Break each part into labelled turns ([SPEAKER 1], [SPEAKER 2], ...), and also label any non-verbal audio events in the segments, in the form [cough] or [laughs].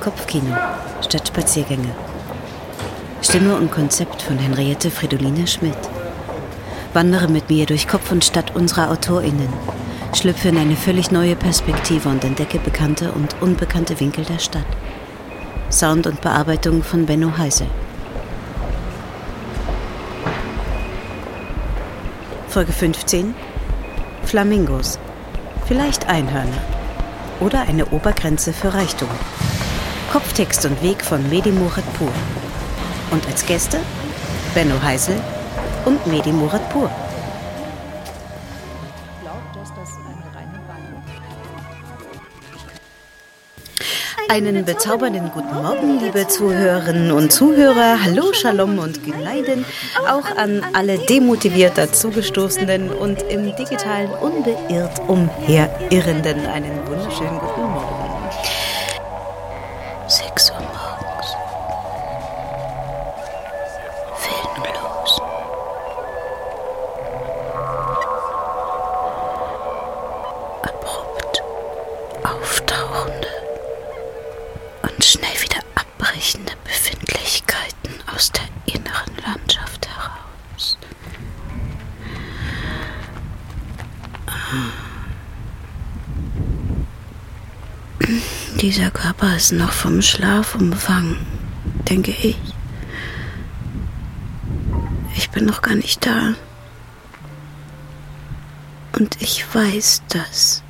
[SPEAKER 1] Kopfkino statt Spaziergänge. Stimme und Konzept von Henriette Fridoline Schmidt. Wandere mit mir durch Kopf und Stadt unserer AutorInnen. Schlüpfe in eine völlig neue Perspektive und entdecke bekannte und unbekannte Winkel der Stadt. Sound und Bearbeitung von Benno Heise. Folge 15 Flamingos. Vielleicht Einhörner. Oder eine Obergrenze für Reichtum. Kopftext und Weg von Mehdi Muratpur. Und als Gäste Benno Heisel und Mehdi Muratpur. Einen bezaubernden guten Morgen, liebe Zuhörerinnen und Zuhörer. Hallo, Shalom und Geleiden. Auch an alle demotiviert dazugestoßenen und im digitalen unbeirrt umherirrenden einen wunderschönen guten Morgen. Dieser Körper ist noch vom Schlaf umfangen, denke ich. Ich bin noch gar nicht da. Und ich weiß das.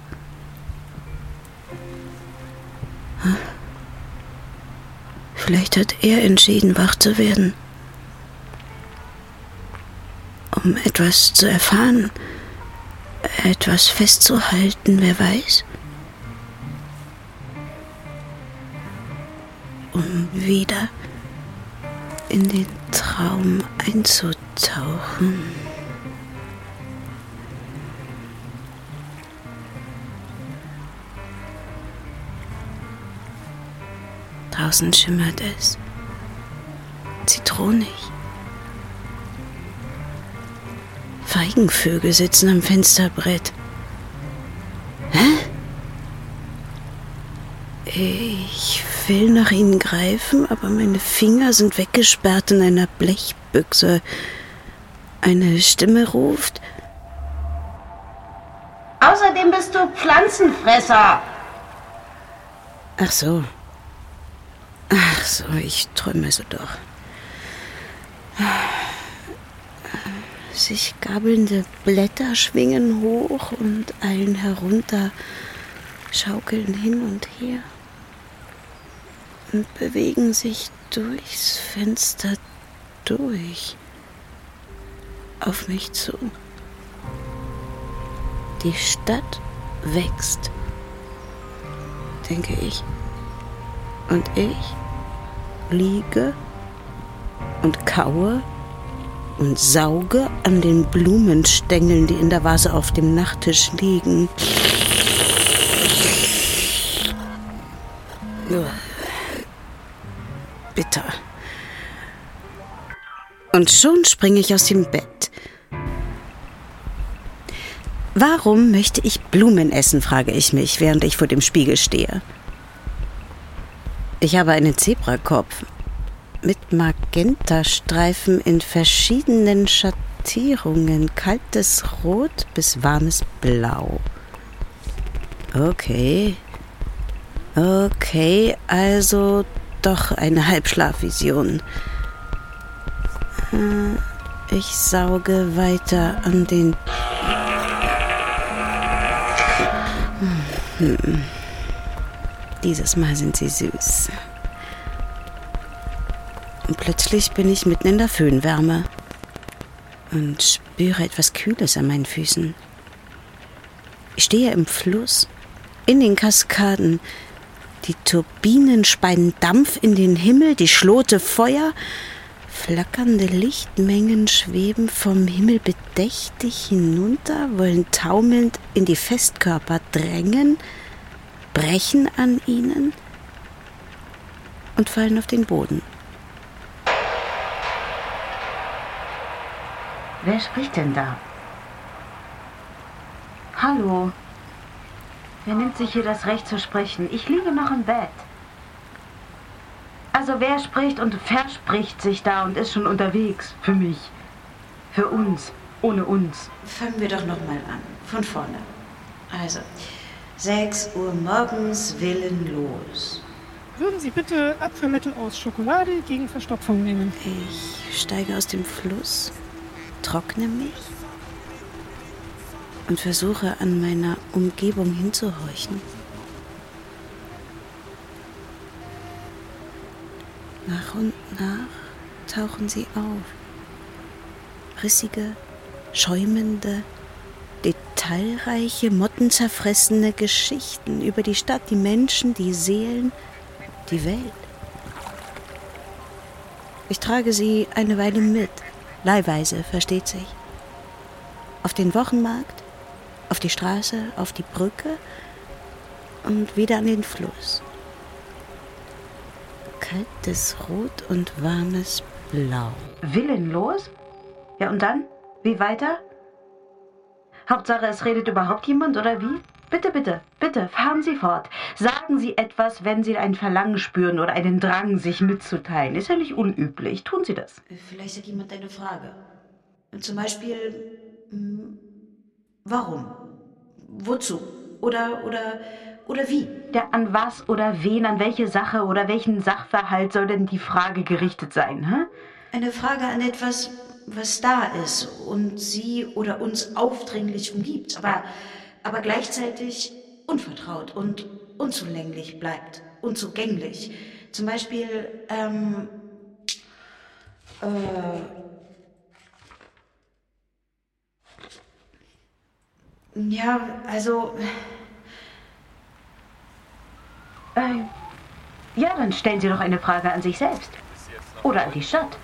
[SPEAKER 1] Vielleicht hat er entschieden, wach zu werden. Um etwas zu erfahren, etwas festzuhalten, wer weiß. Einzutauchen. Draußen schimmert es. Zitronig. Feigenvögel sitzen am Fensterbrett. Hä? Ich will nach ihnen greifen, aber meine Finger sind weggesperrt in einer Blechbüchse. Eine Stimme ruft.
[SPEAKER 2] Außerdem bist du Pflanzenfresser.
[SPEAKER 1] Ach so. Ach so, ich träume so doch. Sich gabelnde Blätter schwingen hoch und eilen herunter, schaukeln hin und her und bewegen sich durchs Fenster durch auf mich zu. Die Stadt wächst, denke ich. Und ich liege und kaue und sauge an den Blumenstängeln, die in der Vase auf dem Nachttisch liegen. Bitter. Und schon springe ich aus dem Bett. Warum möchte ich Blumen essen, frage ich mich, während ich vor dem Spiegel stehe. Ich habe einen Zebrakopf mit Magentastreifen in verschiedenen Schattierungen, kaltes Rot bis warmes Blau. Okay. Okay, also doch eine Halbschlafvision. Äh, Ich sauge weiter an den. Dieses Mal sind sie süß. Und plötzlich bin ich mitten in der Föhnwärme und spüre etwas Kühles an meinen Füßen. Ich stehe im Fluss, in den Kaskaden. Die Turbinen speien Dampf in den Himmel, die Schlote Feuer. Flackernde Lichtmengen schweben vom Himmel bedächtig hinunter, wollen taumelnd in die Festkörper drängen, brechen an ihnen und fallen auf den Boden.
[SPEAKER 2] Wer spricht denn da? Hallo. Wer nimmt sich hier das Recht zu sprechen? Ich liege noch im Bett. Also wer spricht und verspricht sich da und ist schon unterwegs? Für mich. Für uns. Ohne uns.
[SPEAKER 1] Fangen wir doch nochmal an. Von vorne. Also, 6 Uhr morgens willenlos.
[SPEAKER 3] Würden Sie bitte Apfelmittel aus Schokolade gegen Verstopfung nehmen?
[SPEAKER 1] Ich steige aus dem Fluss, trockne mich und versuche an meiner Umgebung hinzuhorchen. Nach und nach tauchen sie auf. Rissige, schäumende, detailreiche, mottenzerfressene Geschichten über die Stadt, die Menschen, die Seelen, die Welt. Ich trage sie eine Weile mit, leihweise, versteht sich. Auf den Wochenmarkt, auf die Straße, auf die Brücke und wieder an den Fluss kaltes Rot und warmes Blau.
[SPEAKER 2] Willenlos? Ja, und dann? Wie weiter? Hauptsache, es redet überhaupt jemand oder wie? Bitte, bitte, bitte, fahren Sie fort. Sagen Sie etwas, wenn Sie ein Verlangen spüren oder einen Drang, sich mitzuteilen. Ist ja nicht unüblich. Tun Sie das.
[SPEAKER 1] Vielleicht hat jemand eine Frage. Zum Beispiel, hm, warum? Wozu? Oder, oder, oder wie?
[SPEAKER 2] Ja, an was oder wen, an welche Sache oder welchen Sachverhalt soll denn die Frage gerichtet sein, hä?
[SPEAKER 1] Eine Frage an etwas, was da ist und sie oder uns aufdringlich umgibt, aber, aber gleichzeitig unvertraut und unzulänglich bleibt, unzugänglich. Zum Beispiel, ähm, äh, ja, also
[SPEAKER 2] äh, ja, dann stellen Sie doch eine Frage an sich selbst. Oder an die Stadt.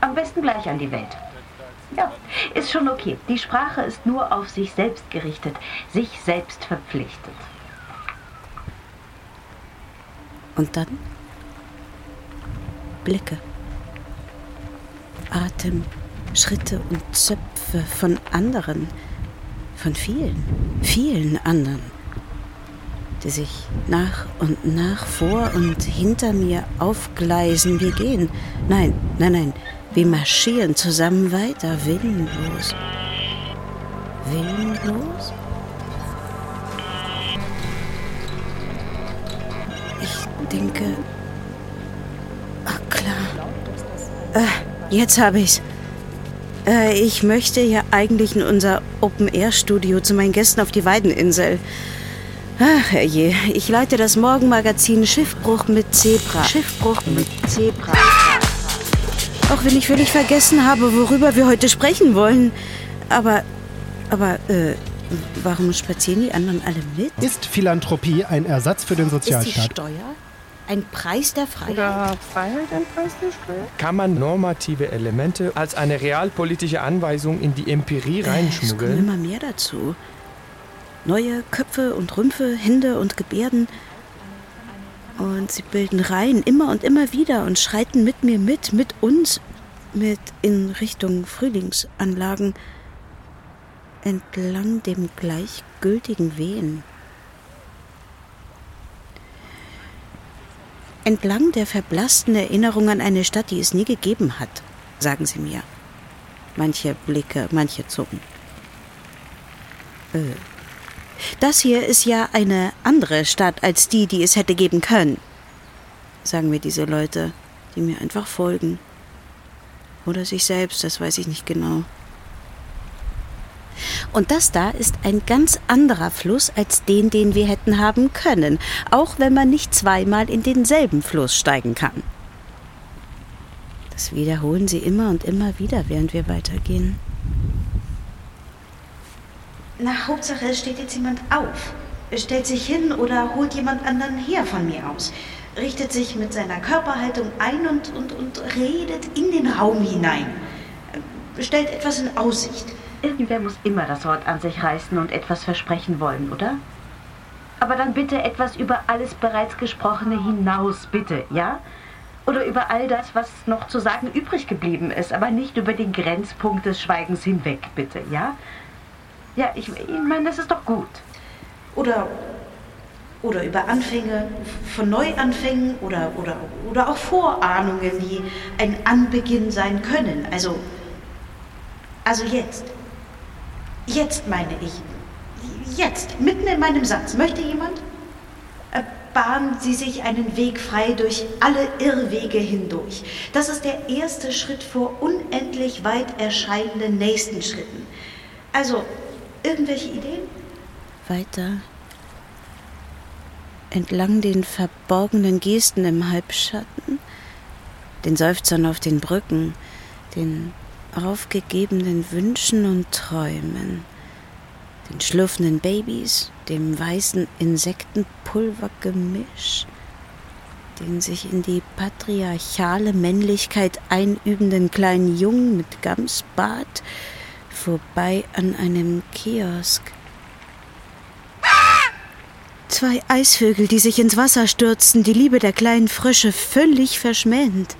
[SPEAKER 2] Am besten gleich an die Welt. Ja, ist schon okay. Die Sprache ist nur auf sich selbst gerichtet, sich selbst verpflichtet.
[SPEAKER 1] Und dann Blicke, Atem, Schritte und Zöpfe von anderen, von vielen, vielen anderen die sich nach und nach vor und hinter mir aufgleisen. Wir gehen. Nein, nein, nein. Wir marschieren zusammen weiter, willenlos. Willenlos? Ich denke. Ach klar. Äh, jetzt habe ich's. Äh, ich möchte ja eigentlich in unser Open-Air-Studio zu meinen Gästen auf die Weideninsel. Ach, herrje, ich leite das Morgenmagazin Schiffbruch mit Zebra. Schiffbruch mit Zebra. Auch wenn ich völlig vergessen habe, worüber wir heute sprechen wollen. Aber, aber, äh, warum spazieren die anderen alle mit?
[SPEAKER 4] Ist Philanthropie ein Ersatz für den Sozialstaat?
[SPEAKER 1] Ist die Steuer ein Preis der Freiheit?
[SPEAKER 3] Oder Freiheit ein Preis der Steuer?
[SPEAKER 5] Kann man normative Elemente als eine realpolitische Anweisung in die Empirie
[SPEAKER 1] Äh, es kommen
[SPEAKER 5] reinschmuggeln?
[SPEAKER 1] immer mehr dazu. Neue Köpfe und Rümpfe, Hände und Gebärden. Und sie bilden Reihen immer und immer wieder und schreiten mit mir mit, mit uns, mit in Richtung Frühlingsanlagen, entlang dem gleichgültigen Wehen. Entlang der verblassten Erinnerung an eine Stadt, die es nie gegeben hat, sagen sie mir. Manche Blicke, manche Zucken. Äh, das hier ist ja eine andere Stadt als die, die es hätte geben können, sagen mir diese Leute, die mir einfach folgen. Oder sich selbst, das weiß ich nicht genau. Und das da ist ein ganz anderer Fluss als den, den wir hätten haben können, auch wenn man nicht zweimal in denselben Fluss steigen kann. Das wiederholen sie immer und immer wieder, während wir weitergehen. Na, Hauptsache, es steht jetzt jemand auf. Stellt sich hin oder holt jemand anderen her von mir aus. Richtet sich mit seiner Körperhaltung ein und, und, und redet in den Raum hinein. Stellt etwas in Aussicht.
[SPEAKER 2] Irgendwer muss immer das Wort an sich reißen und etwas versprechen wollen, oder? Aber dann bitte etwas über alles bereits Gesprochene hinaus, bitte, ja? Oder über all das, was noch zu sagen übrig geblieben ist, aber nicht über den Grenzpunkt des Schweigens hinweg, bitte, ja? Ja, ich, ich meine, das ist doch gut.
[SPEAKER 1] Oder oder über Anfänge von Neuanfängen oder, oder, oder auch Vorahnungen, die ein Anbeginn sein können. Also, also jetzt. Jetzt meine ich. Jetzt, mitten in meinem Satz. Möchte jemand? Bahnen Sie sich einen Weg frei durch alle Irrwege hindurch. Das ist der erste Schritt vor unendlich weit erscheinenden nächsten Schritten. Also, irgendwelche Ideen? Weiter. Entlang den verborgenen Gesten im Halbschatten, den Seufzern auf den Brücken, den aufgegebenen Wünschen und Träumen, den schlürfenden Babys, dem weißen Insektenpulvergemisch, den sich in die patriarchale Männlichkeit einübenden kleinen Jungen mit Gamsbart, vorbei an einem Kiosk, Zwei Eisvögel, die sich ins Wasser stürzten, die Liebe der kleinen Frösche völlig verschmähend.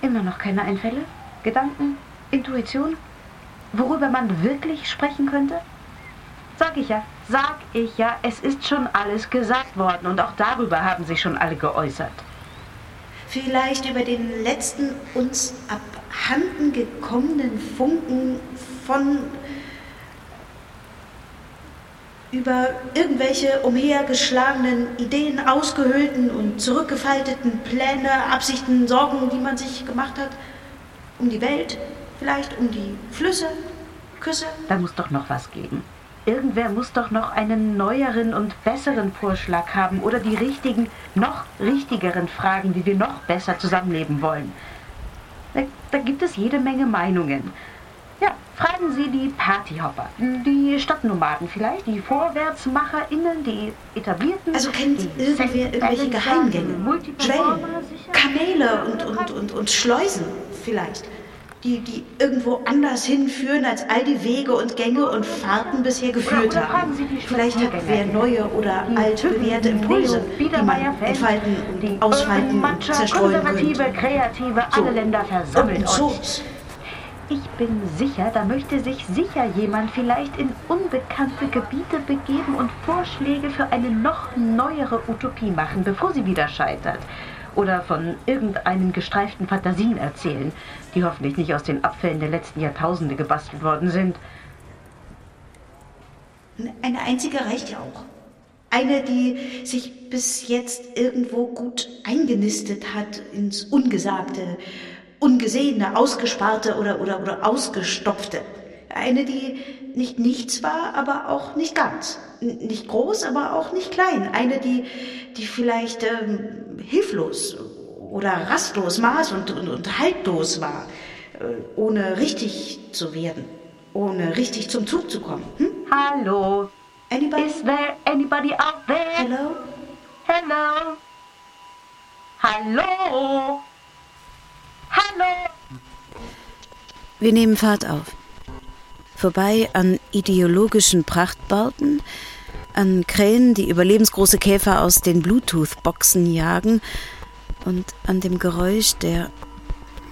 [SPEAKER 2] Immer noch keine Einfälle? Gedanken? Intuition? Worüber man wirklich sprechen könnte? Sag ich ja, sag ich ja, es ist schon alles gesagt worden und auch darüber haben sich schon alle geäußert.
[SPEAKER 1] Vielleicht über den letzten uns abhanden gekommenen Funken von über irgendwelche umhergeschlagenen Ideen, ausgehöhlten und zurückgefalteten Pläne, Absichten, Sorgen, die man sich gemacht hat. Um die Welt, vielleicht um die Flüsse, Küsse.
[SPEAKER 2] Da muss doch noch was geben. Irgendwer muss doch noch einen neueren und besseren Vorschlag haben oder die richtigen, noch richtigeren Fragen, wie wir noch besser zusammenleben wollen. Da, da gibt es jede Menge Meinungen. Ja, fragen Sie die Partyhopper, die Stadtnomaden vielleicht, die VorwärtsmacherInnen, die Etablierten.
[SPEAKER 1] Also kennt irgendwer irgendwelche Geheimgänge, Schwellen, Kanäle und, und, und, und Schleusen vielleicht, die, die irgendwo anders hinführen, als all die Wege und Gänge und Fahrten bisher geführt haben. Vielleicht hat wer neue oder altbewährte Impulse, die man entfalten und ausfalten und zerstreuen könnte.
[SPEAKER 2] kreative,
[SPEAKER 1] So.
[SPEAKER 2] alle Länder versammelt
[SPEAKER 1] Und so.
[SPEAKER 2] Ich bin sicher, da möchte sich sicher jemand vielleicht in unbekannte Gebiete begeben und Vorschläge für eine noch neuere Utopie machen, bevor sie wieder scheitert. Oder von irgendeinen gestreiften Fantasien erzählen, die hoffentlich nicht aus den Abfällen der letzten Jahrtausende gebastelt worden sind.
[SPEAKER 1] Eine einzige reicht ja auch. Eine, die sich bis jetzt irgendwo gut eingenistet hat ins Ungesagte, Ungesehene, Ausgesparte oder, oder, oder Ausgestopfte. Eine, die nicht nichts war, aber auch nicht ganz. Nicht groß, aber auch nicht klein. Eine, die, die vielleicht ähm, hilflos oder rastlos, maß- und, und, und haltlos war, äh, ohne richtig zu werden, ohne richtig zum Zug zu kommen. Hm?
[SPEAKER 2] Hallo?
[SPEAKER 1] Anybody?
[SPEAKER 2] Is there anybody out there?
[SPEAKER 1] Hello?
[SPEAKER 2] Hello? Hallo? Hallo?
[SPEAKER 1] Wir nehmen Fahrt auf. Vorbei an ideologischen Prachtbauten, an Krähen, die überlebensgroße Käfer aus den Bluetooth-Boxen jagen und an dem Geräusch der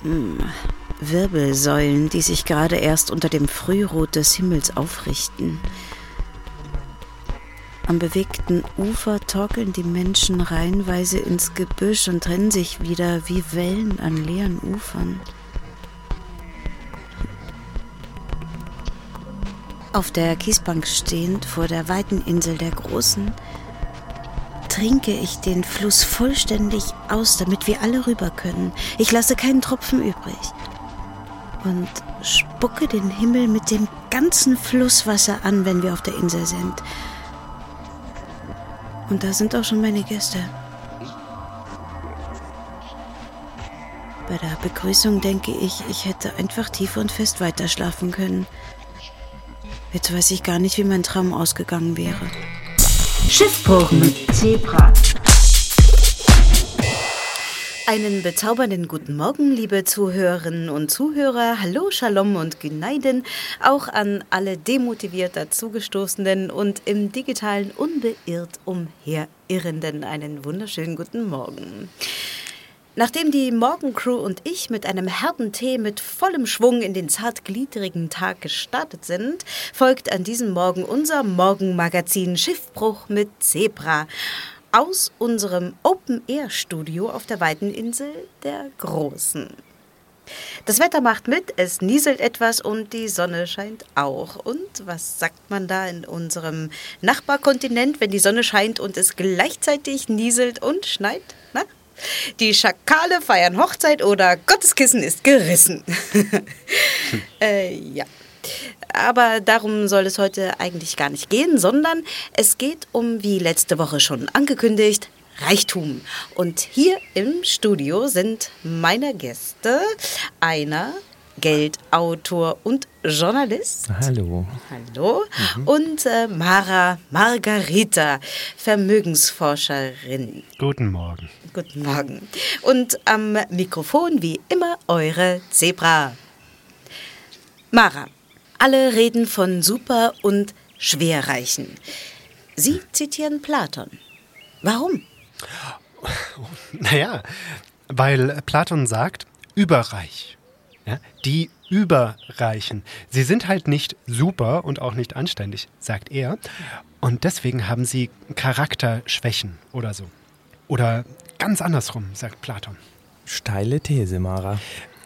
[SPEAKER 1] hm, Wirbelsäulen, die sich gerade erst unter dem Frührot des Himmels aufrichten. Am bewegten Ufer torkeln die Menschen reihenweise ins Gebüsch und trennen sich wieder wie Wellen an leeren Ufern. Auf der Kiesbank stehend vor der weiten Insel der Großen trinke ich den Fluss vollständig aus, damit wir alle rüber können. Ich lasse keinen Tropfen übrig. Und spucke den Himmel mit dem ganzen Flusswasser an, wenn wir auf der Insel sind. Und da sind auch schon meine Gäste. Bei der Begrüßung denke ich, ich hätte einfach tief und fest weiterschlafen können. Jetzt weiß ich gar nicht, wie mein Traum ausgegangen wäre.
[SPEAKER 2] Schiffbruch mit Zebra.
[SPEAKER 1] Einen bezaubernden guten Morgen, liebe Zuhörerinnen und Zuhörer. Hallo, Shalom und Gneiden. Auch an alle demotiviert dazugestoßenen und im digitalen unbeirrt umherirrenden einen wunderschönen guten Morgen. Nachdem die Morgencrew und ich mit einem herben Tee mit vollem Schwung in den zartgliedrigen Tag gestartet sind, folgt an diesem Morgen unser Morgenmagazin Schiffbruch mit Zebra aus unserem Open-Air-Studio auf der weiten Insel der Großen. Das Wetter macht mit, es nieselt etwas und die Sonne scheint auch. Und was sagt man da in unserem Nachbarkontinent, wenn die Sonne scheint und es gleichzeitig nieselt und schneit? Na? Die Schakale feiern Hochzeit oder Gottes Kissen ist gerissen. [laughs] äh, ja. Aber darum soll es heute eigentlich gar nicht gehen, sondern es geht um, wie letzte Woche schon angekündigt, Reichtum. Und hier im Studio sind meine Gäste einer Geldautor und Journalist.
[SPEAKER 5] Hallo.
[SPEAKER 1] Hallo. Mhm. Und äh, Mara Margarita, Vermögensforscherin.
[SPEAKER 4] Guten Morgen.
[SPEAKER 1] Guten Morgen. Und am Mikrofon wie immer eure Zebra. Mara, alle reden von Super- und Schwerreichen. Sie zitieren Platon. Warum? [laughs]
[SPEAKER 4] Naja, weil Platon sagt, überreich. Ja, die Überreichen. Sie sind halt nicht super und auch nicht anständig, sagt er. Und deswegen haben sie Charakterschwächen oder so. Oder ganz andersrum, sagt Platon.
[SPEAKER 5] Steile These, Mara.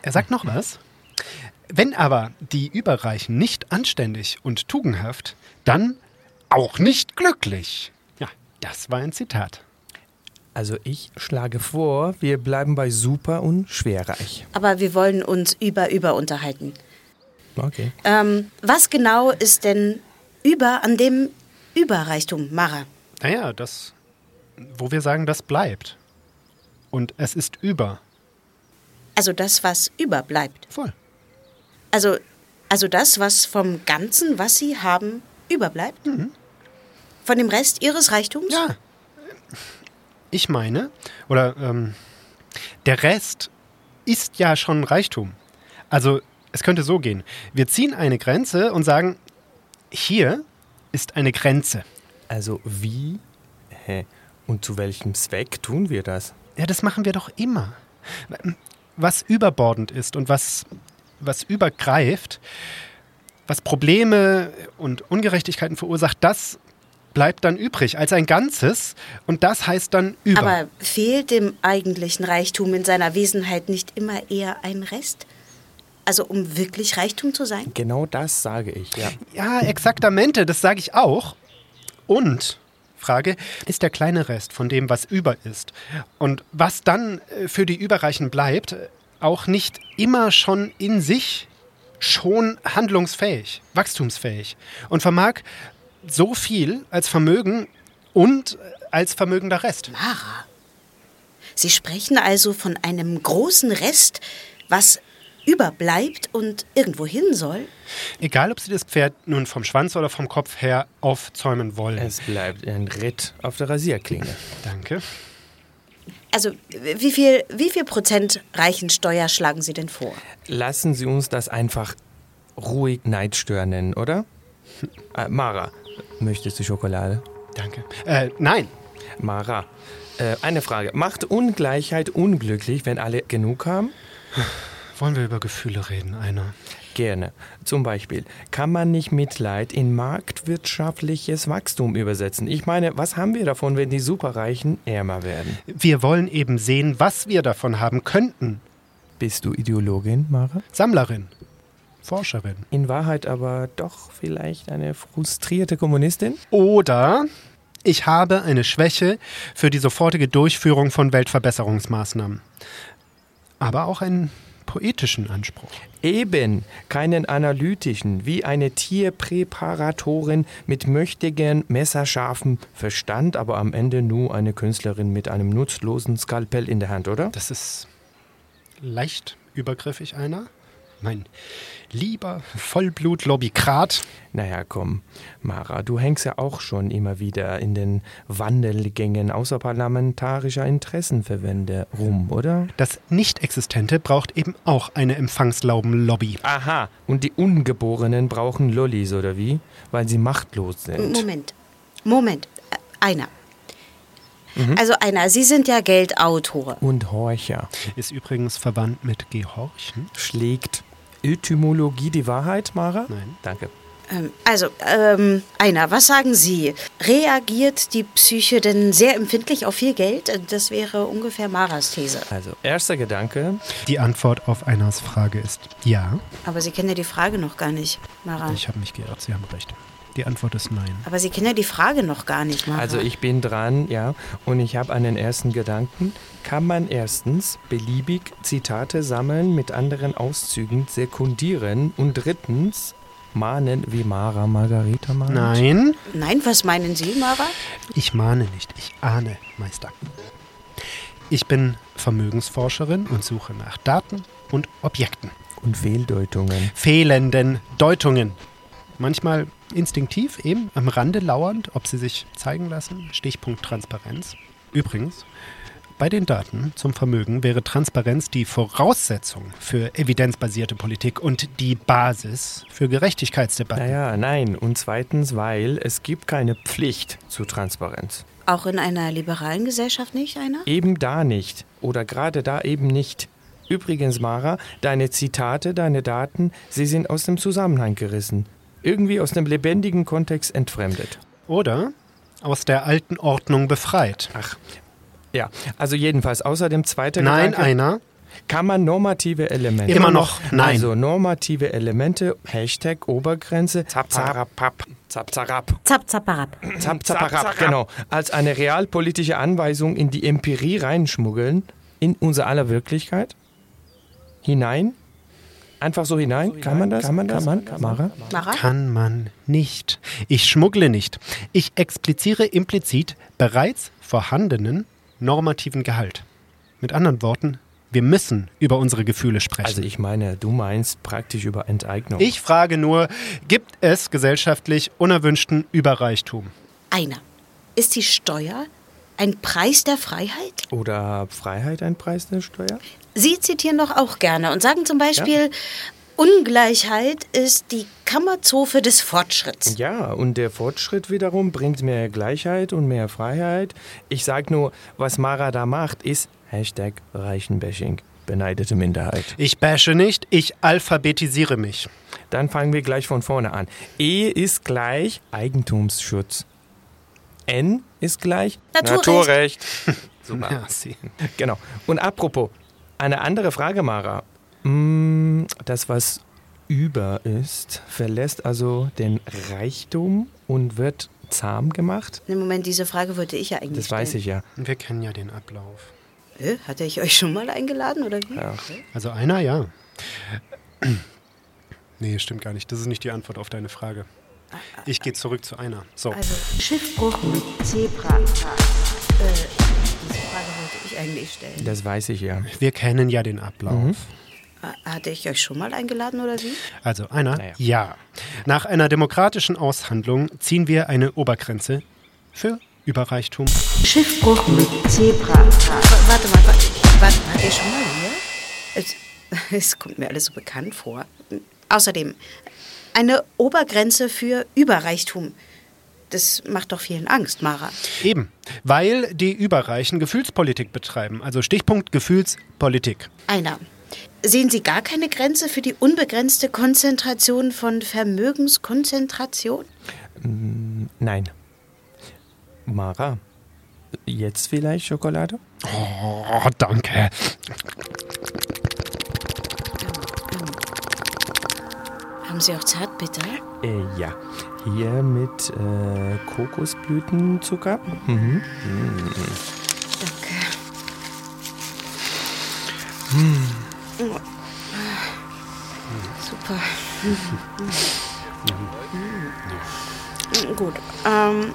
[SPEAKER 4] Er sagt noch was. Wenn aber die Überreichen nicht anständig und tugendhaft, dann auch nicht glücklich. Ja, das war ein Zitat.
[SPEAKER 5] Also ich schlage vor, wir bleiben bei super und schwerreich.
[SPEAKER 1] Aber wir wollen uns über über unterhalten.
[SPEAKER 5] Okay.
[SPEAKER 1] Ähm, was genau ist denn über an dem Überreichtum, Mara?
[SPEAKER 4] Naja, das, wo wir sagen, das bleibt. Und es ist über.
[SPEAKER 1] Also das, was überbleibt.
[SPEAKER 4] Voll.
[SPEAKER 1] Also, also das, was vom Ganzen, was sie haben, überbleibt?
[SPEAKER 4] Mhm.
[SPEAKER 1] Von dem Rest ihres Reichtums?
[SPEAKER 4] Ja, ich meine, oder ähm, der Rest ist ja schon Reichtum. Also es könnte so gehen. Wir ziehen eine Grenze und sagen, hier ist eine Grenze.
[SPEAKER 5] Also wie? Hä? Und zu welchem Zweck tun wir das?
[SPEAKER 4] Ja, das machen wir doch immer. Was überbordend ist und was, was übergreift, was Probleme und Ungerechtigkeiten verursacht, das bleibt dann übrig als ein Ganzes und das heißt dann über.
[SPEAKER 1] Aber fehlt dem eigentlichen Reichtum in seiner Wesenheit nicht immer eher ein Rest? Also um wirklich Reichtum zu sein?
[SPEAKER 5] Genau das sage ich, ja.
[SPEAKER 4] Ja, exaktamente, das sage ich auch. Und Frage, ist der kleine Rest von dem, was über ist und was dann äh, für die Überreichen bleibt, auch nicht immer schon in sich schon handlungsfähig, wachstumsfähig und vermag so viel als Vermögen und als vermögender Rest.
[SPEAKER 1] Mara, Sie sprechen also von einem großen Rest, was überbleibt und irgendwo hin soll?
[SPEAKER 4] Egal, ob Sie das Pferd nun vom Schwanz oder vom Kopf her aufzäumen wollen.
[SPEAKER 5] Es bleibt ein Ritt auf der Rasierklinge. [laughs]
[SPEAKER 4] Danke.
[SPEAKER 1] Also, wie viel, wie viel Prozent Reichensteuer schlagen Sie denn vor?
[SPEAKER 5] Lassen Sie uns das einfach ruhig Neidstör nennen, oder? [laughs] Äh, Mara, möchtest du Schokolade?
[SPEAKER 4] Danke. Äh, nein.
[SPEAKER 5] Mara, äh, eine Frage. Macht Ungleichheit unglücklich, wenn alle genug haben? [laughs]
[SPEAKER 4] Wollen wir über Gefühle reden, einer?
[SPEAKER 5] Gerne. Zum Beispiel, kann man nicht Mitleid in marktwirtschaftliches Wachstum übersetzen? Ich meine, was haben wir davon, wenn die Superreichen ärmer werden?
[SPEAKER 4] Wir wollen eben sehen, was wir davon haben könnten.
[SPEAKER 5] Bist du Ideologin, Mara?
[SPEAKER 4] Sammlerin. Forscherin.
[SPEAKER 5] In Wahrheit aber doch vielleicht eine frustrierte Kommunistin?
[SPEAKER 4] Oder ich habe eine Schwäche für die sofortige Durchführung von Weltverbesserungsmaßnahmen. Aber auch einen poetischen Anspruch.
[SPEAKER 5] Eben, keinen analytischen, wie eine Tierpräparatorin mit möchtegern, messerscharfen Verstand, aber am Ende nur eine Künstlerin mit einem nutzlosen Skalpell in der Hand, oder?
[SPEAKER 4] Das ist leicht übergriffig einer. Mein lieber Vollblut-Lobbykrat.
[SPEAKER 5] Naja, komm, Mara, du hängst ja auch schon immer wieder in den Wandelgängen außerparlamentarischer Interessenverbände rum, oder?
[SPEAKER 4] Das Nicht-Existente braucht eben auch eine Empfangslauben-Lobby.
[SPEAKER 5] Aha, und die Ungeborenen brauchen Lollis, oder wie? Weil sie machtlos sind.
[SPEAKER 1] Moment, Moment, äh, einer. Also einer, Sie sind ja Geldautor.
[SPEAKER 5] Und Horcher.
[SPEAKER 4] Ist übrigens verwandt mit Gehorchen.
[SPEAKER 5] Schlägt Etymologie die Wahrheit, Mara?
[SPEAKER 4] Nein.
[SPEAKER 5] Danke.
[SPEAKER 1] Ähm, also, ähm, einer, was sagen Sie? Reagiert die Psyche denn sehr empfindlich auf viel Geld? Das wäre ungefähr Maras These.
[SPEAKER 5] Also, erster Gedanke.
[SPEAKER 4] Die Antwort auf Einas Frage ist ja.
[SPEAKER 1] Aber Sie kennen ja die Frage noch gar nicht, Mara.
[SPEAKER 4] Ich habe mich geirrt, Sie haben recht. Die Antwort ist nein.
[SPEAKER 1] Aber Sie kennen ja die Frage noch gar nicht, Mara.
[SPEAKER 5] Also ich bin dran, ja, und ich habe einen ersten Gedanken. Kann man erstens beliebig Zitate sammeln, mit anderen Auszügen sekundieren und drittens mahnen, wie Mara Margarita mahnt?
[SPEAKER 4] Nein,
[SPEAKER 1] Nein, was meinen Sie, Mara?
[SPEAKER 4] ich mahne nicht, ich ahne, Meister. Ich bin Vermögensforscherin und suche nach Daten und Objekten.
[SPEAKER 5] Und Fehldeutungen.
[SPEAKER 4] Fehlenden Deutungen. Manchmal instinktiv, eben am Rande lauernd, ob sie sich zeigen lassen. Stichpunkt Transparenz. Übrigens, bei den Daten zum Vermögen wäre Transparenz die Voraussetzung für evidenzbasierte Politik und die Basis für Gerechtigkeitsdebatten.
[SPEAKER 5] Naja, nein. Und zweitens, weil es gibt keine Pflicht zu Transparenz.
[SPEAKER 1] Auch in einer liberalen Gesellschaft nicht, einer?
[SPEAKER 5] Eben da nicht. Oder gerade da eben nicht. Übrigens, Mara, deine Zitate, deine Daten, sie sind aus dem Zusammenhang gerissen. Irgendwie aus dem lebendigen Kontext entfremdet.
[SPEAKER 4] Oder aus der alten Ordnung befreit.
[SPEAKER 5] Ach, ja. Also jedenfalls, außer dem zweiten
[SPEAKER 4] Nein,
[SPEAKER 5] Gedanke,
[SPEAKER 4] einer.
[SPEAKER 5] kann man normative Elemente...
[SPEAKER 4] Immer noch nein.
[SPEAKER 5] Also normative Elemente, Hashtag Obergrenze, Zapzarapap, Zapzarap,
[SPEAKER 1] Zap, zapparab.
[SPEAKER 5] Zapzarap, genau, als eine realpolitische Anweisung in die Empirie reinschmuggeln, in unser aller Wirklichkeit, hinein, einfach so hinein, kann man das? Kann man das? Kann man, Mara?
[SPEAKER 1] Mara?
[SPEAKER 4] Kann man nicht. Ich schmuggle nicht. Ich expliziere implizit bereits vorhandenen normativen Gehalt. Mit anderen Worten, wir müssen über unsere Gefühle sprechen.
[SPEAKER 5] Also ich meine, du meinst praktisch über Enteignung.
[SPEAKER 4] ich frage nur, gibt es gesellschaftlich unerwünschten Überreichtum?
[SPEAKER 1] Einer. Ist die Steuer ein Preis der Freiheit?
[SPEAKER 5] Oder Freiheit ein Preis der Steuer?
[SPEAKER 1] Sie zitieren doch auch gerne und sagen zum Beispiel, Ungleichheit ist die Kammerzofe des Fortschritts.
[SPEAKER 5] Ja, und der Fortschritt wiederum bringt mehr Gleichheit und mehr Freiheit. Ich sag nur, was Mara da macht, ist Hashtag Reichenbashing. Beneidete Minderheit.
[SPEAKER 4] Ich bashe nicht, ich alphabetisiere mich.
[SPEAKER 5] Dann fangen wir gleich von vorne an. E ist gleich Eigentumsschutz. N ist gleich
[SPEAKER 1] Naturrecht. [laughs]
[SPEAKER 5] Super.
[SPEAKER 4] Merci.
[SPEAKER 5] Genau. Und apropos, eine andere Frage, Mara. Mm, Das, was über ist, verlässt also den Reichtum und wird zahm gemacht?
[SPEAKER 1] Im Moment, diese Frage wollte ich ja eigentlich
[SPEAKER 5] Das weiß ich ja.
[SPEAKER 4] Wir kennen ja den Ablauf.
[SPEAKER 1] Hatte ich euch [laughs] schon mal eingeladen oder wie?
[SPEAKER 5] ja.
[SPEAKER 4] Also einer, ja. [clears throat] Nee, stimmt gar nicht. Das ist nicht die Antwort auf deine Frage. Ich gehe zurück zu einer. So.
[SPEAKER 2] Also Schiffbruch mit Zebra.
[SPEAKER 1] Äh, diese Frage wollte ich eigentlich stellen.
[SPEAKER 5] Das weiß ich ja.
[SPEAKER 4] Wir kennen ja den Ablauf.
[SPEAKER 1] Äh, Hatte ich euch schon mal eingeladen oder wie?
[SPEAKER 4] Also einer,
[SPEAKER 5] Naja.
[SPEAKER 4] ja. Nach einer demokratischen Aushandlung ziehen wir eine Obergrenze für Überreichtum.
[SPEAKER 2] Schiffbruch mit Zebra.
[SPEAKER 1] Wa- Warte mal, warte, warte, wart ihr schon mal hier? Es, [laughs] es kommt mir alles so bekannt vor. Außerdem, eine Obergrenze für Überreichtum. Das macht doch vielen Angst, Mara.
[SPEAKER 4] Eben, weil die Überreichen Gefühlspolitik betreiben. Also Stichpunkt Gefühlspolitik.
[SPEAKER 1] Einer. Sehen Sie gar keine Grenze für die unbegrenzte Konzentration von Vermögenskonzentration?
[SPEAKER 5] Nein. Mara, jetzt vielleicht Schokolade?
[SPEAKER 4] Oh, danke.
[SPEAKER 1] Haben Sie auch Zartbitter?
[SPEAKER 5] Äh, ja. Hier mit äh, Kokosblütenzucker. Mhm.
[SPEAKER 1] Danke. Gut. Ähm,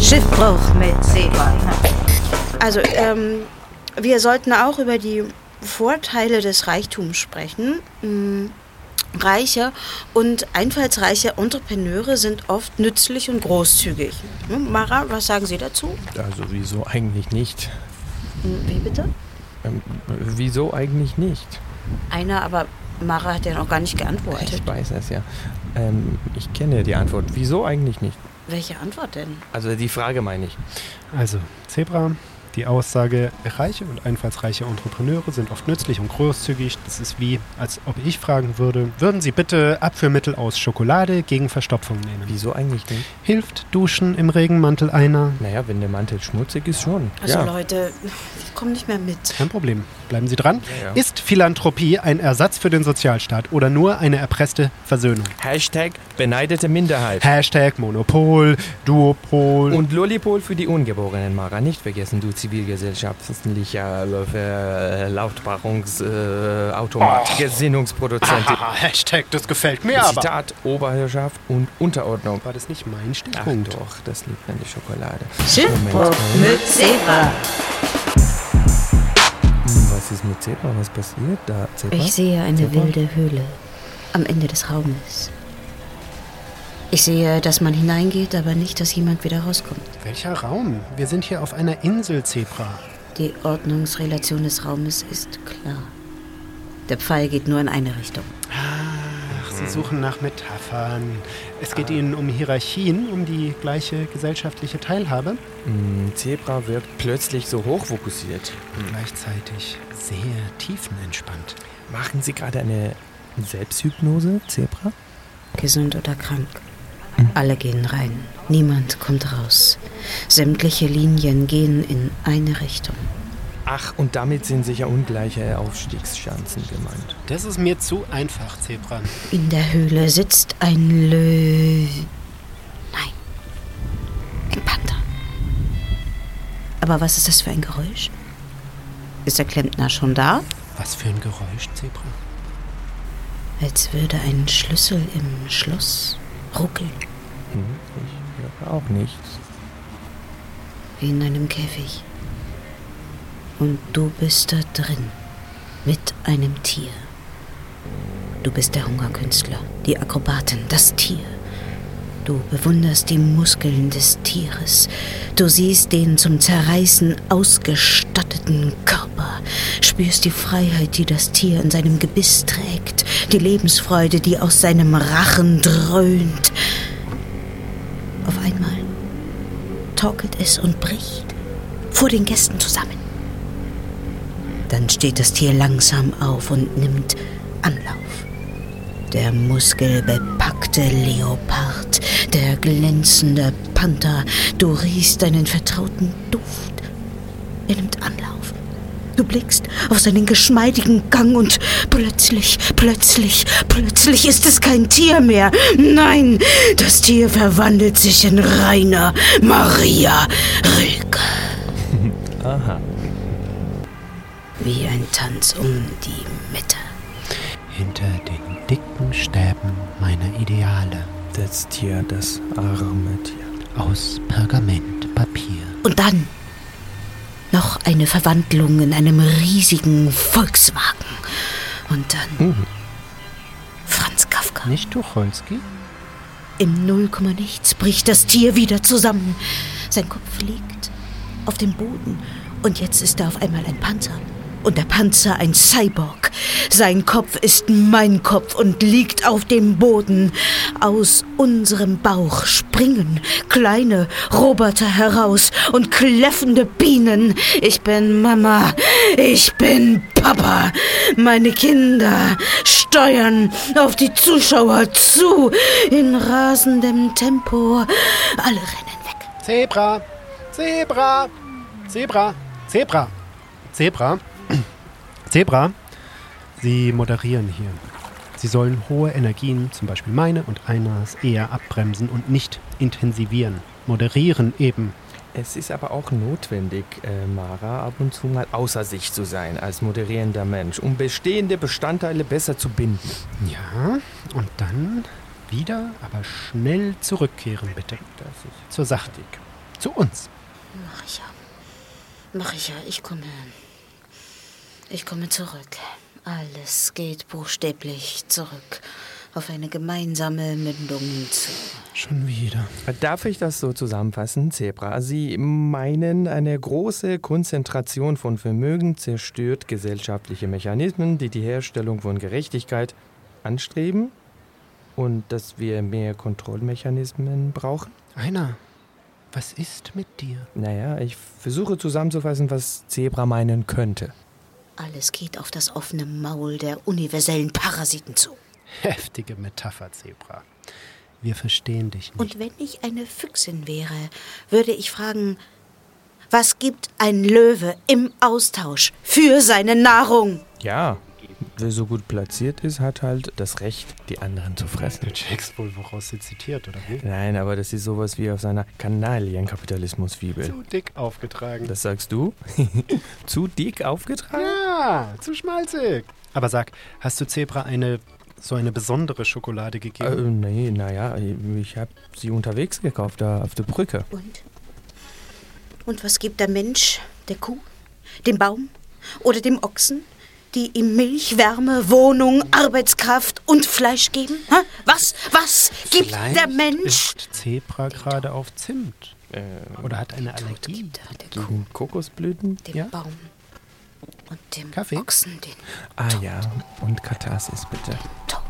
[SPEAKER 2] Schiffbruch mit Zebra.
[SPEAKER 1] also, ähm, wir sollten auch über die Vorteile des Reichtums sprechen. Mm, Reiche und einfallsreiche Entrepreneure sind oft nützlich und großzügig. Hm, Mara, was sagen Sie dazu?
[SPEAKER 5] Also wieso eigentlich nicht?
[SPEAKER 1] Hm, Wie bitte?
[SPEAKER 5] Ähm, wieso eigentlich nicht?
[SPEAKER 1] Einer, aber Mara hat ja noch gar nicht geantwortet.
[SPEAKER 5] Ich weiß es ja. Ähm, ich kenne die Antwort. Wieso eigentlich nicht?
[SPEAKER 1] Welche Antwort denn?
[SPEAKER 5] Also die Frage meine ich.
[SPEAKER 4] Also, Zebra, die Aussage, reiche und einfallsreiche Entrepreneure sind oft nützlich und großzügig. Das ist wie, als ob ich fragen würde, würden Sie bitte Abführmittel aus Schokolade gegen Verstopfung nehmen?
[SPEAKER 5] Wieso eigentlich nicht?
[SPEAKER 4] Hilft Duschen im Regenmantel einer?
[SPEAKER 5] Naja, wenn der Mantel schmutzig ist, schon.
[SPEAKER 1] Also
[SPEAKER 5] ja.
[SPEAKER 1] Leute, komme nicht mehr mit.
[SPEAKER 4] Kein Problem. Bleiben Sie dran.
[SPEAKER 5] Ja, ja.
[SPEAKER 4] Ist Philanthropie ein Ersatz für den Sozialstaat oder nur eine erpresste Versöhnung?
[SPEAKER 5] Hashtag beneidete Minderheit.
[SPEAKER 4] Hashtag Monopol, Duopol.
[SPEAKER 5] Und Lollipol für die Ungeborenen, Mara. Nicht vergessen, du zivilgesellschaftlicher äh, Lautbarungsautomat, äh, Automat, Gesinnungsproduzent.
[SPEAKER 4] Hashtag, das gefällt mir aber.
[SPEAKER 5] Zitat, Oberherrschaft und Unterordnung.
[SPEAKER 4] War das nicht mein
[SPEAKER 5] Ach
[SPEAKER 4] Stichpunkt?
[SPEAKER 5] doch, das liegt an der Schokolade.
[SPEAKER 1] Schiffbruch mit Zebra.
[SPEAKER 5] Hm, Was ist mit Zebra? Was passiert da? Zebra?
[SPEAKER 1] Ich sehe eine
[SPEAKER 5] Zebra?
[SPEAKER 1] wilde Höhle am Ende des Raumes. Ich sehe, dass man hineingeht, aber nicht, dass jemand wieder rauskommt.
[SPEAKER 4] Welcher Raum? Wir sind hier auf einer Insel, Zebra.
[SPEAKER 1] Die Ordnungsrelation des Raumes ist klar. Der Pfeil geht nur in eine Richtung.
[SPEAKER 4] Ach, Sie suchen nach Metaphern. Es geht Ihnen um Hierarchien, um die gleiche gesellschaftliche Teilhabe
[SPEAKER 5] Hm, Zebra wirkt plötzlich so hochfokussiert.
[SPEAKER 4] und gleichzeitig sehr tiefenentspannt.
[SPEAKER 5] Machen Sie gerade eine Selbsthypnose, Zebra?
[SPEAKER 1] Gesund oder krank. Alle gehen rein. Niemand kommt raus. Sämtliche Linien gehen in eine Richtung.
[SPEAKER 5] Ach, und damit sind sicher ungleiche Aufstiegschancen gemeint.
[SPEAKER 4] Das ist mir zu einfach, Zebra.
[SPEAKER 1] In der Höhle sitzt ein Löw. Nein. Ein Panther. Aber was ist das für ein Geräusch? Ist der Klempner schon da?
[SPEAKER 4] Was für ein Geräusch, Zebra?
[SPEAKER 1] Als würde ein Schlüssel im Schloss ruckeln.
[SPEAKER 5] Hm, ich höre auch nichts.
[SPEAKER 1] Wie in einem Käfig. Und du bist da drin. Mit einem Tier. Du bist der Hungerkünstler, die Akrobatin, das Tier. Du bewunderst die Muskeln des Tieres. Du siehst den zum Zerreißen ausgestatteten Körper, spürst die Freiheit, die das Tier in seinem Gebiss trägt, die Lebensfreude, die aus seinem Rachen dröhnt. Auf einmal torkelt es und bricht vor den Gästen zusammen. Dann steht das Tier langsam auf und nimmt Anlauf. Der muskelbepackte Leopard, der glänzende Panther, du riechst deinen vertrauten Duft. Er nimmt Anlauf. Du blickst auf seinen geschmeidigen Gang und plötzlich, plötzlich, plötzlich ist es kein Tier mehr. Nein, das Tier verwandelt sich in Rainer Maria Rilke. Wie ein Tanz um die Mitte.
[SPEAKER 4] Hinter den dicken Stäben meiner Ideale
[SPEAKER 5] Das Tier, das arme Tier.
[SPEAKER 4] aus Pergamentpapier.
[SPEAKER 1] Und dann noch eine Verwandlung in einem riesigen Volkswagen. Und dann Franz Kafka.
[SPEAKER 4] Nicht Tucholsky?
[SPEAKER 1] Im Nullkomma nichts bricht das Tier wieder zusammen. Sein Kopf liegt auf dem Boden. Und jetzt ist er auf einmal ein Panzer. Und der Panzer ein Cyborg. Sein Kopf ist mein Kopf und liegt auf dem Boden. Aus unserem Bauch springen kleine Roboter heraus und kläffende Bienen. Ich bin Mama. Ich bin Papa. Meine Kinder steuern auf die Zuschauer zu in rasendem Tempo. Alle rennen weg.
[SPEAKER 4] Zebra! Zebra! Zebra! Zebra! Zebra! Zebra! Sie moderieren hier. Sie sollen hohe Energien, zum Beispiel meine und Einas, eher abbremsen und nicht intensivieren. Moderieren eben.
[SPEAKER 5] Es ist aber auch notwendig, äh, Mara, ab und zu mal außer sich zu sein als moderierender Mensch, um bestehende Bestandteile besser zu binden.
[SPEAKER 4] Ja, und dann wieder, aber schnell zurückkehren, bitte.
[SPEAKER 5] Das ist
[SPEAKER 4] Zur Sache. Zu uns.
[SPEAKER 1] Mach ich ja. Mach ich ja. Ich komme. Ich komme zurück. Alles geht buchstäblich zurück. Auf eine gemeinsame Mündung zu.
[SPEAKER 4] Schon wieder.
[SPEAKER 5] Darf ich das so zusammenfassen, Zebra? Sie meinen, eine große Konzentration von Vermögen zerstört gesellschaftliche Mechanismen, die die Herstellung von Gerechtigkeit anstreben? Und dass wir mehr Kontrollmechanismen brauchen?
[SPEAKER 4] Einer, was ist mit dir?
[SPEAKER 5] Naja, ich versuche zusammenzufassen, was Zebra meinen könnte.
[SPEAKER 1] Alles geht auf das offene Maul der universellen Parasiten zu.
[SPEAKER 4] Heftige Metapher, Zebra. Wir verstehen dich nicht.
[SPEAKER 1] Und wenn ich eine Füchsin wäre, würde ich fragen, was gibt ein Löwe im Austausch für seine Nahrung?
[SPEAKER 5] Ja, wer so gut platziert ist, hat halt das Recht, die anderen zu fressen.
[SPEAKER 4] Du checkst wohl, woraus sie zitiert, oder wie?
[SPEAKER 5] Nein, aber das ist sowas wie auf seiner Kanalienkapitalismus-Fibel.
[SPEAKER 4] Zu dick aufgetragen.
[SPEAKER 5] Das sagst du? [laughs] zu dick aufgetragen?
[SPEAKER 4] ja, zu schmalzig. Aber sag, hast du Zebra eine so eine besondere Schokolade
[SPEAKER 5] Äh,
[SPEAKER 4] gegeben?
[SPEAKER 5] nee, naja, ich habe sie unterwegs gekauft, da auf der Brücke.
[SPEAKER 1] Und? Und was gibt der Mensch der Kuh, dem Baum oder dem Ochsen, die ihm Milch, Wärme, Wohnung, Arbeitskraft und Fleisch geben? Ha? Was, was gibt
[SPEAKER 4] Vielleicht
[SPEAKER 1] der Mensch?
[SPEAKER 4] Ist Zebra gerade auf Zimt?
[SPEAKER 5] Äh,
[SPEAKER 4] Oder hat eine Allergie?
[SPEAKER 1] Gibt
[SPEAKER 5] Kokosblüten?
[SPEAKER 1] dem
[SPEAKER 4] ja.
[SPEAKER 1] Baum und dem
[SPEAKER 4] Kaffee?
[SPEAKER 1] Ochsen den
[SPEAKER 5] Ah ja, und Katharsis bitte.
[SPEAKER 1] Tod.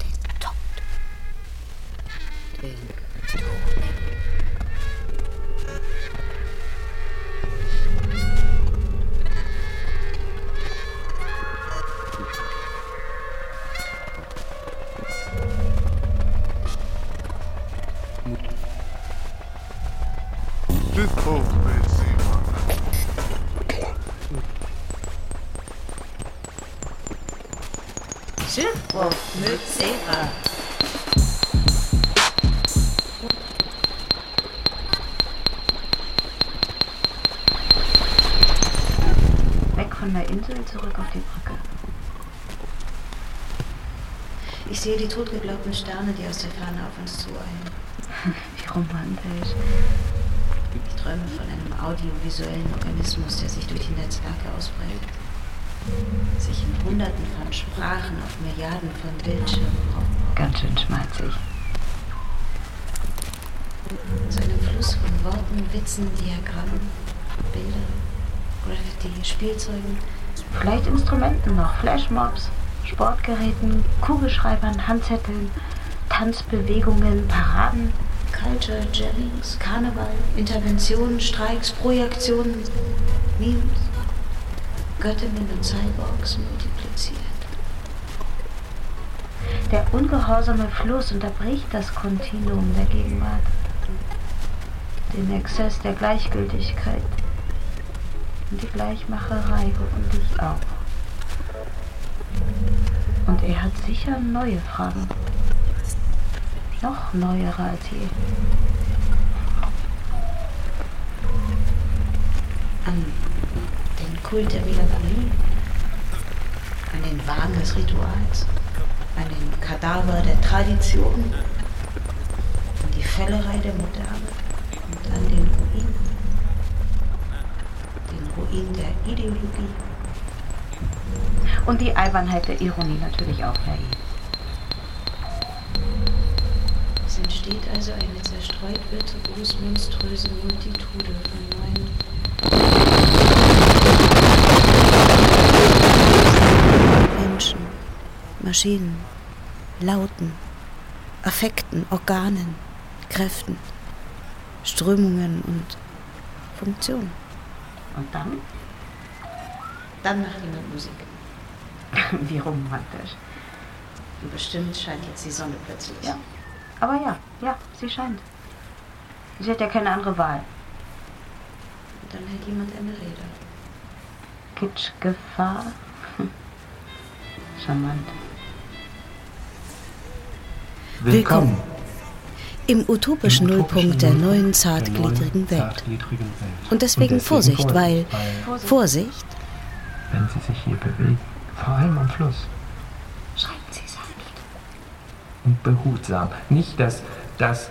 [SPEAKER 1] Den Tod. Den totgeglaubten Sterne, die aus der Ferne auf uns zueilen. [laughs]
[SPEAKER 2] Wie romantisch.
[SPEAKER 1] Ich träume von einem audiovisuellen Organismus, der sich durch die Netzwerke ausbreitet. Sich in Hunderten von Sprachen auf Milliarden von Bildschirmen braucht.
[SPEAKER 2] Ganz schön schmalzig.
[SPEAKER 1] Zu einem Fluss von Worten, Witzen, Diagrammen, Bilder, Graffiti, Spielzeugen.
[SPEAKER 2] Vielleicht Instrumenten noch, Flashmobs, Sportgeräten, Kugelschreibern, Handzetteln, Tanzbewegungen, Paraden.
[SPEAKER 1] Culture, Jammings, Karneval, Interventionen, Streiks, Projektionen, Memes, Göttinnen und Cyborgs multipliziert.
[SPEAKER 2] Der ungehorsame Fluss unterbricht das Kontinuum der Gegenwart. Den Exzess der Gleichgültigkeit. Und die Gleichmacherei hoffentlich auch. Er hat sicher neue Fragen. Noch neuere als je.
[SPEAKER 1] An den Kult der Melancholie, an den Wahn des Rituals, an den Kadaver der Tradition, an die Völlerei der Moderne und an den Ruin, den Ruin der Ideologie.
[SPEAKER 2] Und die Albernheit der Ironie natürlich auch, Herr E.
[SPEAKER 1] Es entsteht also eine zerstreut virtuos monströse Multitude von neuen Menschen, Maschinen, Lauten, Affekten, Organen, Kräften, Strömungen und Funktionen.
[SPEAKER 2] Und dann?
[SPEAKER 1] Dann macht jemand Musik. [laughs]
[SPEAKER 2] Wie romantisch.
[SPEAKER 1] Und bestimmt scheint jetzt die Sonne plötzlich.
[SPEAKER 2] Ja. Aber ja, ja, sie scheint. Sie hat ja keine andere Wahl.
[SPEAKER 1] Und dann hält jemand eine Rede.
[SPEAKER 2] Kitschgefahr. Charmant.
[SPEAKER 1] Willkommen im utopischen Nullpunkt der neuen zartgliedrigen Welt. Und deswegen Vorsicht, weil Vorsicht,
[SPEAKER 6] wenn sie sich hier bewegen, vor allem am Fluss.
[SPEAKER 1] schreiben Sie sanft,
[SPEAKER 6] Und behutsam. Nicht, dass das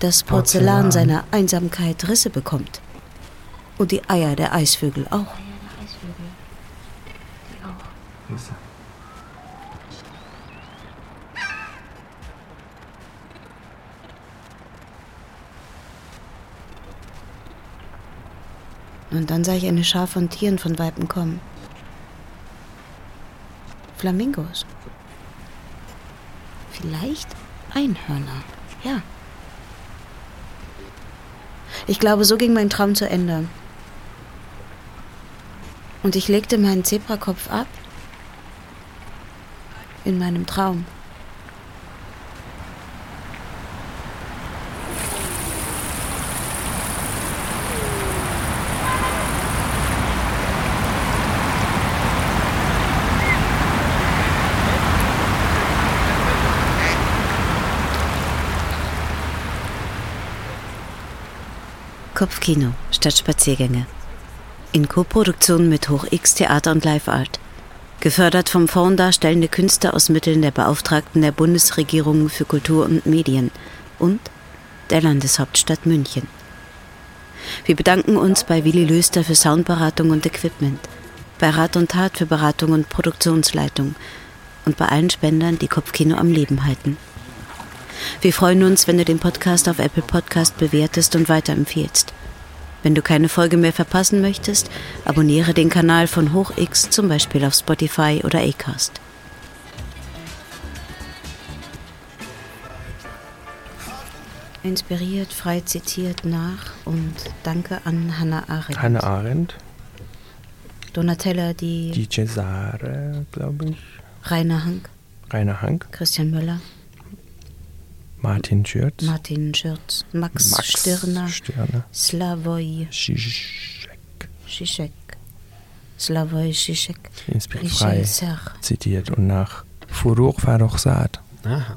[SPEAKER 1] das Porzellan
[SPEAKER 6] Porzellan.
[SPEAKER 1] seiner Einsamkeit Risse bekommt. Und die Eier der Eisvögel auch.
[SPEAKER 6] Risse.
[SPEAKER 1] Und dann sah ich eine Schar von Tieren von Weitem kommen. Flamingos. Vielleicht Einhörner, ja. Ich glaube, so ging mein Traum zu Ende. Und ich legte meinen Zebrakopf ab in meinem Traum. Kopfkino statt Spaziergänge. In Koproduktion mit Hoch X Theater und Live Art. Gefördert vom Fonds Darstellende Künste aus Mitteln der Beauftragten der Bundesregierung für Kultur und Medien und der Landeshauptstadt München. Wir bedanken uns bei Willi Löster für Soundberatung und Equipment, bei Rat und Tat für Beratung und Produktionsleitung und bei allen Spendern, die Kopfkino am Leben halten. Wir freuen uns, wenn du den Podcast auf Apple Podcast bewertest und weiterempfiehlst. Wenn du keine Folge mehr verpassen möchtest, abonniere den Kanal von HochX zum Beispiel auf Spotify oder Acast. Inspiriert, frei zitiert nach und danke an Hannah Arendt.
[SPEAKER 5] Hannah Arendt,
[SPEAKER 1] Donatella Di,
[SPEAKER 5] die Cesare, glaube ich,
[SPEAKER 1] Rainer Hank,
[SPEAKER 5] Rainer Hank,
[SPEAKER 1] Christian Müller,
[SPEAKER 5] Martin Schürz,
[SPEAKER 1] Martin Schürz, Max,
[SPEAKER 5] Max
[SPEAKER 1] Stirner,
[SPEAKER 5] Stirner,
[SPEAKER 1] Slavoj
[SPEAKER 5] Zizek.
[SPEAKER 1] Žižek. Slavoj Žižek.
[SPEAKER 5] inspiriert frei zitiert und nach Furore Farochsat.
[SPEAKER 4] Aha.